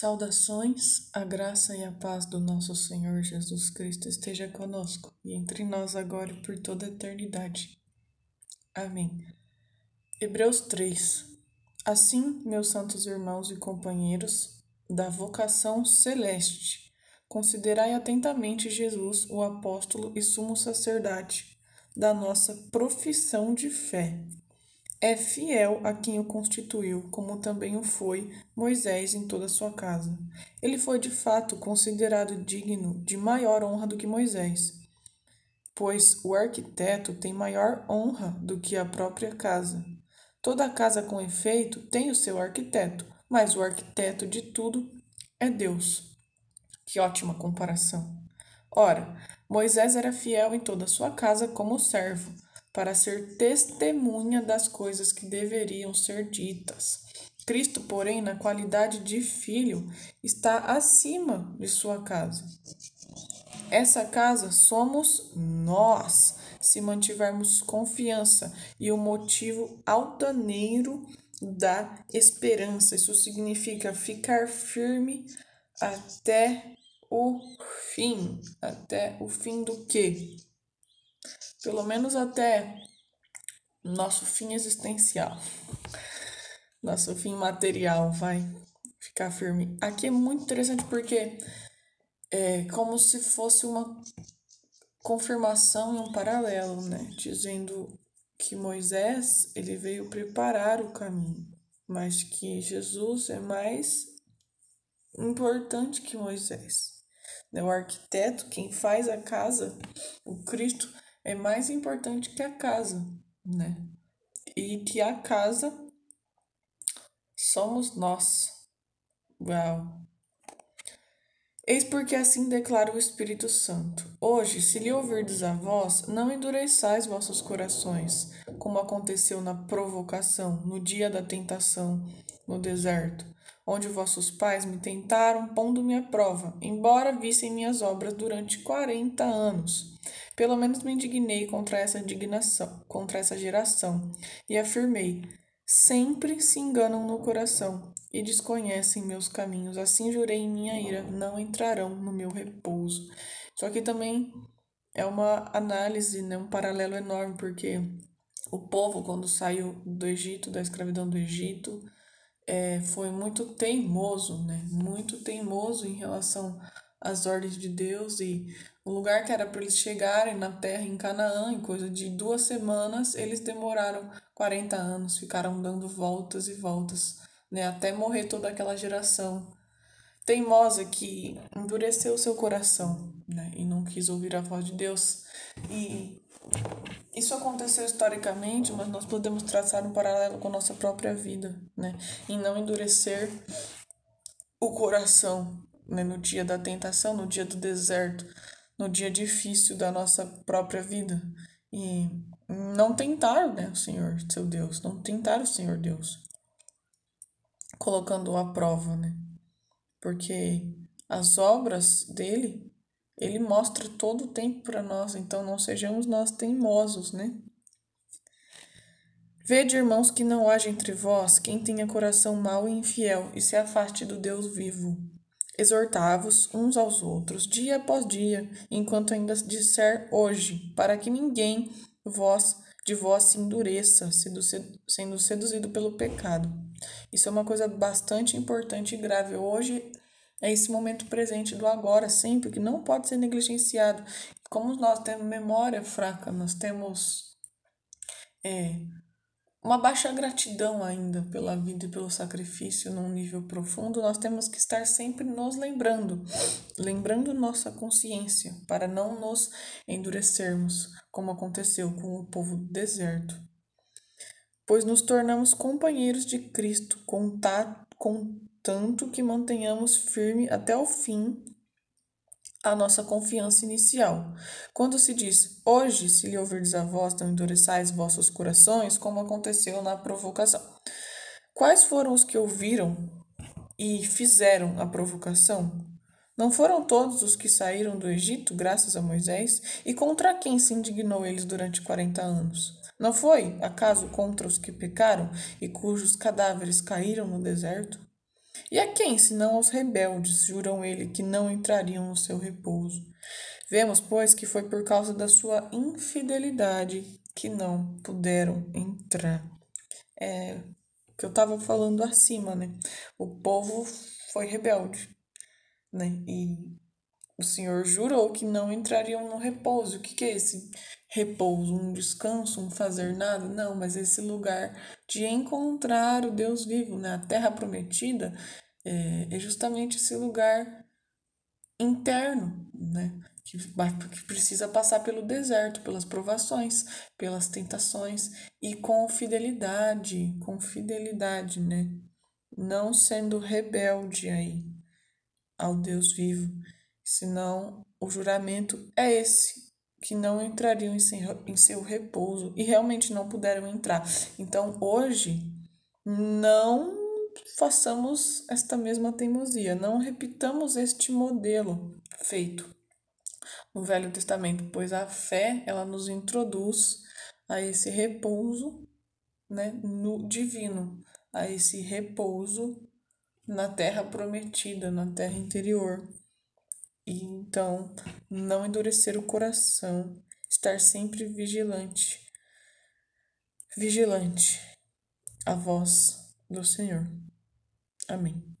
Saudações, a graça e a paz do nosso Senhor Jesus Cristo esteja conosco e entre nós agora e por toda a eternidade. Amém. Hebreus 3. Assim, meus santos irmãos e companheiros da vocação celeste, considerai atentamente Jesus, o apóstolo e sumo sacerdote da nossa profissão de fé é fiel a quem o constituiu, como também o foi Moisés em toda a sua casa. Ele foi de fato considerado digno de maior honra do que Moisés, pois o arquiteto tem maior honra do que a própria casa. Toda casa, com efeito, tem o seu arquiteto, mas o arquiteto de tudo é Deus. Que ótima comparação! Ora, Moisés era fiel em toda a sua casa como servo para ser testemunha das coisas que deveriam ser ditas. Cristo, porém, na qualidade de filho, está acima de sua casa. Essa casa somos nós, se mantivermos confiança e o motivo altaneiro da esperança. Isso significa ficar firme até o fim. Até o fim do quê? Pelo menos até nosso fim existencial, nosso fim material vai ficar firme. Aqui é muito interessante porque é como se fosse uma confirmação e um paralelo, né? Dizendo que Moisés ele veio preparar o caminho, mas que Jesus é mais importante que Moisés. Né? O arquiteto, quem faz a casa, o Cristo, é mais importante que a casa, né? E que a casa somos nós. Uau! Eis porque assim declara o Espírito Santo. Hoje, se lhe ouvirdes a voz, não endureçais vossos corações, como aconteceu na provocação, no dia da tentação, no deserto, onde vossos pais me tentaram, pondo-me à prova, embora vissem minhas obras durante quarenta anos. Pelo menos me indignei contra essa indignação, contra essa geração, e afirmei: sempre se enganam no coração e desconhecem meus caminhos. Assim jurei em minha ira: não entrarão no meu repouso. Isso aqui também é uma análise, né, um paralelo enorme, porque o povo, quando saiu do Egito, da escravidão do Egito, é, foi muito teimoso, né? Muito teimoso em relação às ordens de Deus e o lugar que era para eles chegarem na terra em Canaã, em coisa de duas semanas, eles demoraram 40 anos, ficaram dando voltas e voltas, né, até morrer toda aquela geração teimosa que endureceu seu coração, né, e não quis ouvir a voz de Deus. E isso aconteceu historicamente, mas nós podemos traçar um paralelo com nossa própria vida, né, em não endurecer o coração, né, no dia da tentação, no dia do deserto, no dia difícil da nossa própria vida. E não tentar, né, o Senhor, seu Deus, não tentar o Senhor Deus, colocando à prova, né? Porque as obras dele, ele mostra todo o tempo para nós, então não sejamos nós teimosos, né? Vede, irmãos, que não haja entre vós quem tenha coração mau e infiel e se afaste do Deus vivo exortavos uns aos outros, dia após dia, enquanto ainda disser hoje, para que ninguém vós de vós se endureça, sendo seduzido pelo pecado. Isso é uma coisa bastante importante e grave. Hoje é esse momento presente do agora, sempre, que não pode ser negligenciado. Como nós temos memória fraca, nós temos é, uma baixa gratidão ainda pela vida e pelo sacrifício num nível profundo, nós temos que estar sempre nos lembrando, lembrando nossa consciência, para não nos endurecermos, como aconteceu com o povo do deserto. Pois nos tornamos companheiros de Cristo, contanto que mantenhamos firme até o fim a nossa confiança inicial. Quando se diz, hoje, se lhe ouvirdes a voz, não endureçais vossos corações, como aconteceu na provocação. Quais foram os que ouviram e fizeram a provocação? Não foram todos os que saíram do Egito, graças a Moisés? E contra quem se indignou eles durante quarenta anos? Não foi, acaso, contra os que pecaram e cujos cadáveres caíram no deserto? E a quem, senão aos rebeldes, juram ele que não entrariam no seu repouso? Vemos, pois, que foi por causa da sua infidelidade que não puderam entrar. É que eu estava falando acima, né? O povo foi rebelde, né? E o Senhor jurou que não entrariam no repouso. O que, que é esse repouso? Um descanso, um fazer nada? Não, mas esse lugar de encontrar o Deus vivo, né? Terra prometida é, é justamente esse lugar interno, né? Que, que precisa passar pelo deserto, pelas provações, pelas tentações e com fidelidade, com fidelidade, né? Não sendo rebelde aí ao Deus vivo senão o juramento é esse, que não entrariam em seu, em seu repouso e realmente não puderam entrar. Então, hoje, não façamos esta mesma teimosia, não repitamos este modelo feito no Velho Testamento, pois a fé, ela nos introduz a esse repouso, né, no divino, a esse repouso na terra prometida, na terra interior. E então, não endurecer o coração, estar sempre vigilante, vigilante à voz do Senhor. Amém.